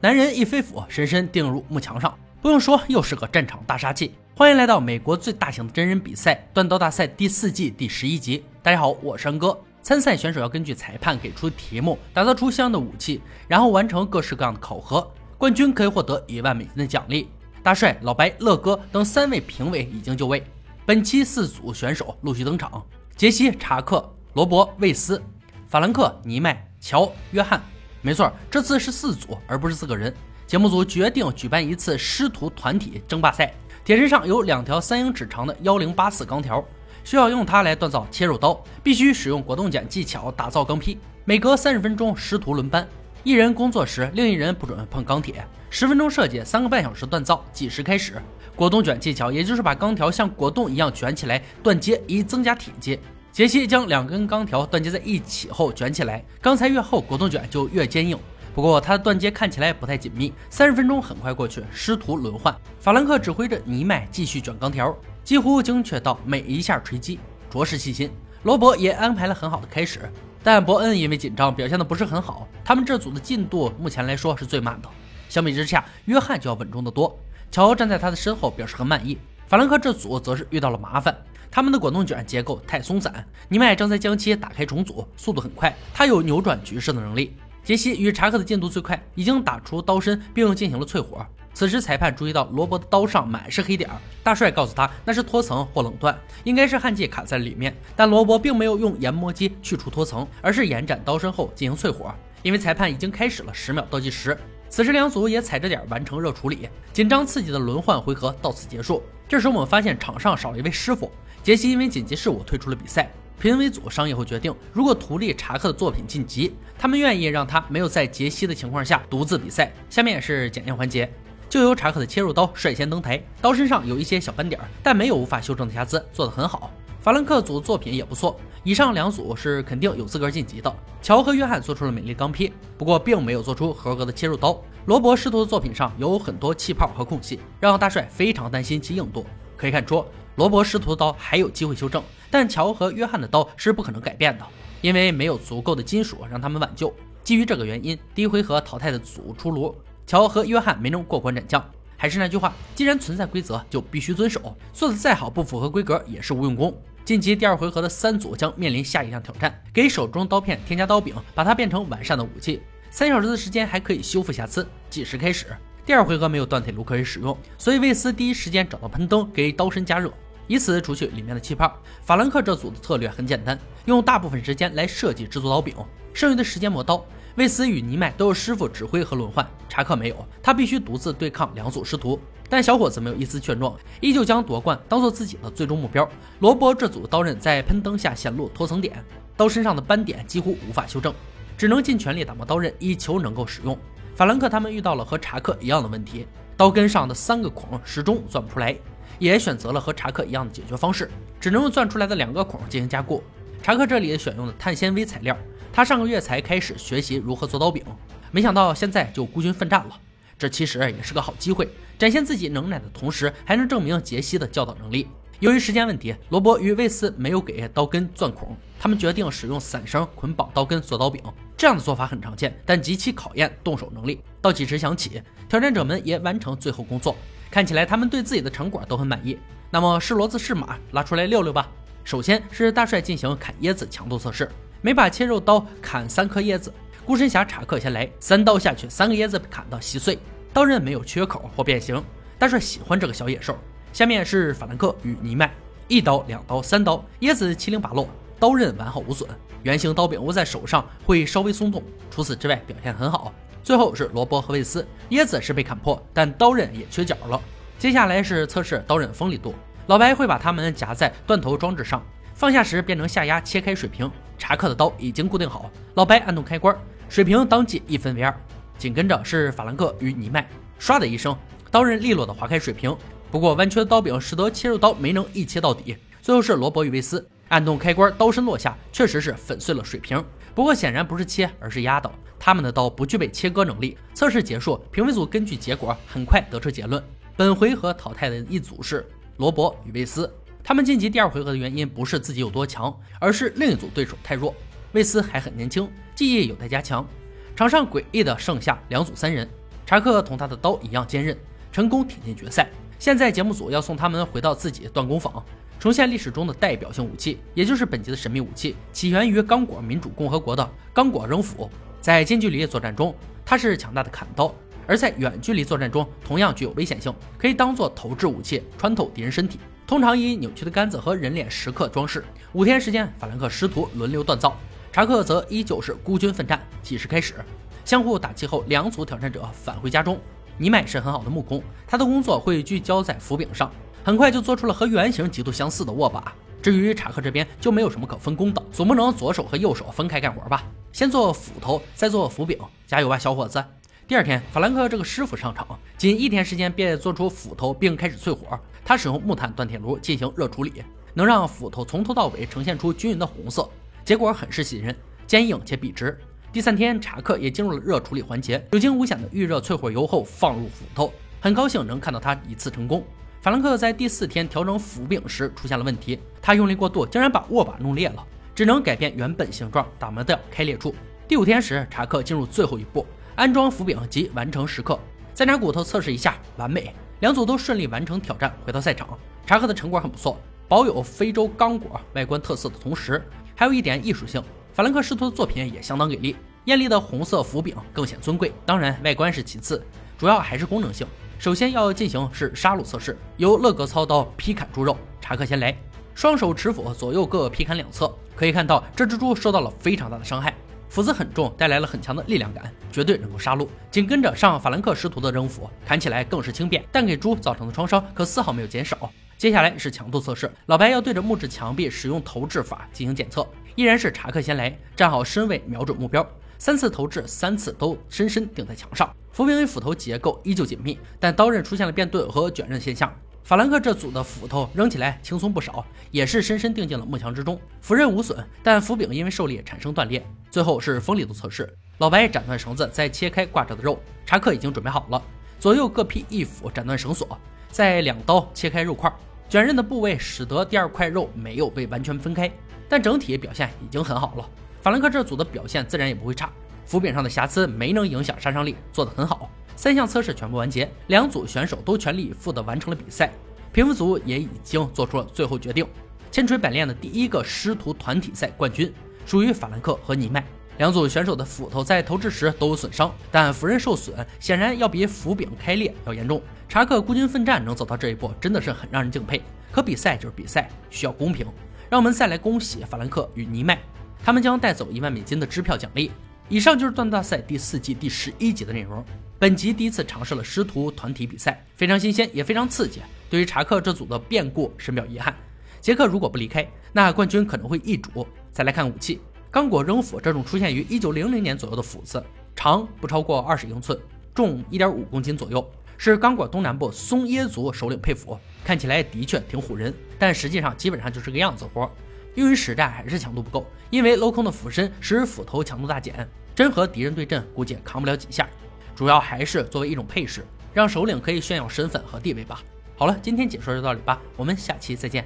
男人一飞斧，深深钉入木墙上。不用说，又是个战场大杀器。欢迎来到美国最大型的真人比赛——断刀大赛第四季第十一集。大家好，我是安哥。参赛选手要根据裁判给出的题目，打造出相应的武器，然后完成各式各样的考核。冠军可以获得一万美金的奖励。大帅、老白、乐哥等三位评委已经就位。本期四组选手陆续登场：杰西、查克、罗伯、魏斯、法兰克、尼麦、乔、约翰。没错，这次是四组，而不是四个人。节目组决定举办一次师徒团体争霸赛。铁身上有两条三英尺长的幺零八四钢条，需要用它来锻造切肉刀。必须使用果冻卷技巧打造钢坯。每隔三十分钟，师徒轮班，一人工作时，另一人不准碰钢铁。十分钟设计，三个半小时锻造，计时开始。果冻卷技巧，也就是把钢条像果冻一样卷起来断接，以增加体积。杰西将两根钢条断接在一起后卷起来，钢材越厚，果冻卷就越坚硬。不过他的断接看起来不太紧密。三十分钟很快过去，师徒轮换，法兰克指挥着尼麦继续卷钢条，几乎精确到每一下锤击，着实细心。罗伯也安排了很好的开始，但伯恩因为紧张表现的不是很好。他们这组的进度目前来说是最慢的。相比之下，约翰就要稳重得多。乔站在他的身后表示很满意。法兰克这组则是遇到了麻烦。他们的果冻卷结构太松散，尼麦正在将其打开重组，速度很快，他有扭转局势的能力。杰西与查克的进度最快，已经打出刀身并进行了淬火。此时裁判注意到罗伯的刀上满是黑点，大帅告诉他那是脱层或冷断，应该是焊剂卡在里面。但罗伯并没有用研磨机去除脱层，而是延展刀身后进行淬火。因为裁判已经开始了十秒倒计时，此时两组也踩着点完成热处理，紧张刺激的轮换回合到此结束。这时我们发现场上少了一位师傅。杰西因为紧急事务退出了比赛。评委组商议后决定，如果图利查克的作品晋级，他们愿意让他没有在杰西的情况下独自比赛。下面是检验环节，就由查克的切入刀率先登台。刀身上有一些小斑点，但没有无法修正的瑕疵，做得很好。法兰克组作品也不错。以上两组是肯定有资格晋级的。乔和约翰做出了美丽钢坯，不过并没有做出合格的切入刀。罗伯师徒的作品上有很多气泡和空隙，让大帅非常担心其硬度。可以看出。罗伯师徒的刀还有机会修正，但乔和约翰的刀是不可能改变的，因为没有足够的金属让他们挽救。基于这个原因，第一回合淘汰的组出炉，乔和约翰没能过关斩将。还是那句话，既然存在规则，就必须遵守。做的再好，不符合规格也是无用功。晋级第二回合的三组将面临下一项挑战：给手中刀片添加刀柄，把它变成完善的武器。三小时的时间还可以修复瑕疵。计时开始。第二回合没有断铁炉可以使用，所以魏斯第一时间找到喷灯给刀身加热。以此除去里面的气泡。法兰克这组的策略很简单，用大部分时间来设计制作刀柄，剩余的时间磨刀。魏斯与尼麦都有师傅指挥和轮换，查克没有，他必须独自对抗两组师徒。但小伙子没有一丝劝状，依旧将夺冠当做自己的最终目标。罗伯这组刀刃在喷灯下显露脱层点，刀身上的斑点几乎无法修正，只能尽全力打磨刀刃，以求能够使用。法兰克他们遇到了和查克一样的问题，刀根上的三个孔始终钻不出来。也选择了和查克一样的解决方式，只能用钻出来的两个孔进行加固。查克这里选用的碳纤维材料，他上个月才开始学习如何做刀柄，没想到现在就孤军奋战了。这其实也是个好机会，展现自己能耐的同时，还能证明杰西的教导能力。由于时间问题，罗伯与魏斯没有给刀根钻孔，他们决定使用散绳捆绑刀根做刀柄。这样的做法很常见，但极其考验动手能力。倒计时响起，挑战者们也完成最后工作。看起来他们对自己的成果都很满意。那么是骡子是马，拉出来溜溜吧。首先是大帅进行砍椰子强度测试，每把切肉刀砍三颗椰子。孤身侠查克先来，三刀下去，三个椰子被砍到稀碎，刀刃没有缺口或变形。大帅喜欢这个小野兽。下面是法兰克与尼麦，一刀、两刀、三刀，椰子七零八落，刀刃完好无损。圆形刀柄握在手上会稍微松动，除此之外表现很好。最后是罗伯和魏斯，椰子是被砍破，但刀刃也缺角了。接下来是测试刀刃锋利度，老白会把它们夹在断头装置上，放下时变成下压切开水平。查克的刀已经固定好，老白按动开关，水平当即一分为二。紧跟着是法兰克与尼麦，唰的一声，刀刃利落的划开水平。不过弯曲的刀柄使得切入刀没能一切到底。最后是罗伯与魏斯，按动开关，刀身落下，确实是粉碎了水平。不过显然不是切，而是压倒。他们的刀不具备切割能力。测试结束，评委组根据结果很快得出结论：本回合淘汰的一组是罗伯与魏斯。他们晋级第二回合的原因不是自己有多强，而是另一组对手太弱。魏斯还很年轻，技艺有待加强。场上诡异的剩下两组三人：查克同他的刀一样坚韧，成功挺进决赛。现在节目组要送他们回到自己断工坊，重现历史中的代表性武器，也就是本集的神秘武器，起源于刚果民主共和国的刚果扔斧。在近距离作战中，它是强大的砍刀；而在远距离作战中，同样具有危险性，可以当做投掷武器，穿透敌人身体。通常以扭曲的杆子和人脸石刻装饰。五天时间，法兰克师徒轮流锻造，查克则依旧是孤军奋战。计时开始，相互打气后，两组挑战者返回家中。尼麦是很好的木工，他的工作会聚焦在斧柄上，很快就做出了和原型极度相似的握把。至于查克这边，就没有什么可分工的，总不能左手和右手分开干活吧？先做斧头，再做斧柄，加油吧，小伙子！第二天，法兰克这个师傅上场，仅一天时间便做出斧头，并开始淬火。他使用木炭锻铁炉进行热处理，能让斧头从头到尾呈现出均匀的红色，结果很是喜人，坚硬且笔直。第三天，查克也进入了热处理环节，有惊无险的预热淬火油后放入斧头，很高兴能看到他一次成功。法兰克在第四天调整斧柄时出现了问题，他用力过度，竟然把握把弄裂了，只能改变原本形状，打磨掉开裂处。第五天时，查克进入最后一步。安装斧柄及完成时刻，再拿骨头测试一下，完美。两组都顺利完成挑战，回到赛场。查克的成果很不错，保有非洲刚果外观特色的同时，还有一点艺术性。法兰克师徒的作品也相当给力，艳丽的红色斧柄更显尊贵。当然，外观是其次，主要还是功能性。首先要进行是杀戮测试，由乐格操刀劈砍猪肉。查克先来，双手持斧，左右各劈砍两侧。可以看到，这只猪受到了非常大的伤害。斧子很重，带来了很强的力量感，绝对能够杀戮。紧跟着上法兰克师徒的扔斧，砍起来更是轻便，但给猪造成的创伤可丝毫没有减少。接下来是强度测试，老白要对着木质墙壁使用投掷法进行检测，依然是查克先来，站好身位，瞄准目标，三次投掷，三次都深深钉在墙上。斧柄与斧头结构依旧紧密，但刀刃出现了变钝和卷刃现象。法兰克这组的斧头扔起来轻松不少，也是深深钉进了木墙之中。斧刃无损，但斧柄因为受力产生断裂。最后是锋利度测试，老白斩断绳子，再切开挂着的肉。查克已经准备好了，左右各劈一斧斩断绳索，再两刀切开肉块。卷刃的部位使得第二块肉没有被完全分开，但整体表现已经很好了。法兰克这组的表现自然也不会差，斧柄上的瑕疵没能影响杀伤力，做得很好。三项测试全部完结，两组选手都全力以赴地完成了比赛。评分组也已经做出了最后决定，千锤百炼的第一个师徒团体赛冠军属于法兰克和尼麦。两组选手的斧头在投掷时都有损伤，但斧刃受损显然要比斧柄开裂要严重。查克孤军奋战能走到这一步，真的是很让人敬佩。可比赛就是比赛，需要公平。让我们再来恭喜法兰克与尼麦，他们将带走一万美金的支票奖励。以上就是段大赛第四季第十一集的内容。本集第一次尝试了师徒团体比赛，非常新鲜，也非常刺激。对于查克这组的变故深表遗憾。杰克如果不离开，那冠军可能会易主。再来看武器，刚果扔斧这种出现于一九零零年左右的斧子，长不超过二十英寸，重一点五公斤左右，是刚果东南部松耶族首领佩斧，看起来的确挺唬人，但实际上基本上就是个样子活。由于实战还是强度不够，因为镂空的斧身使斧头强度大减，真和敌人对阵估计也扛不了几下。主要还是作为一种配饰，让首领可以炫耀身份和地位吧。好了，今天解说就到这里吧，我们下期再见。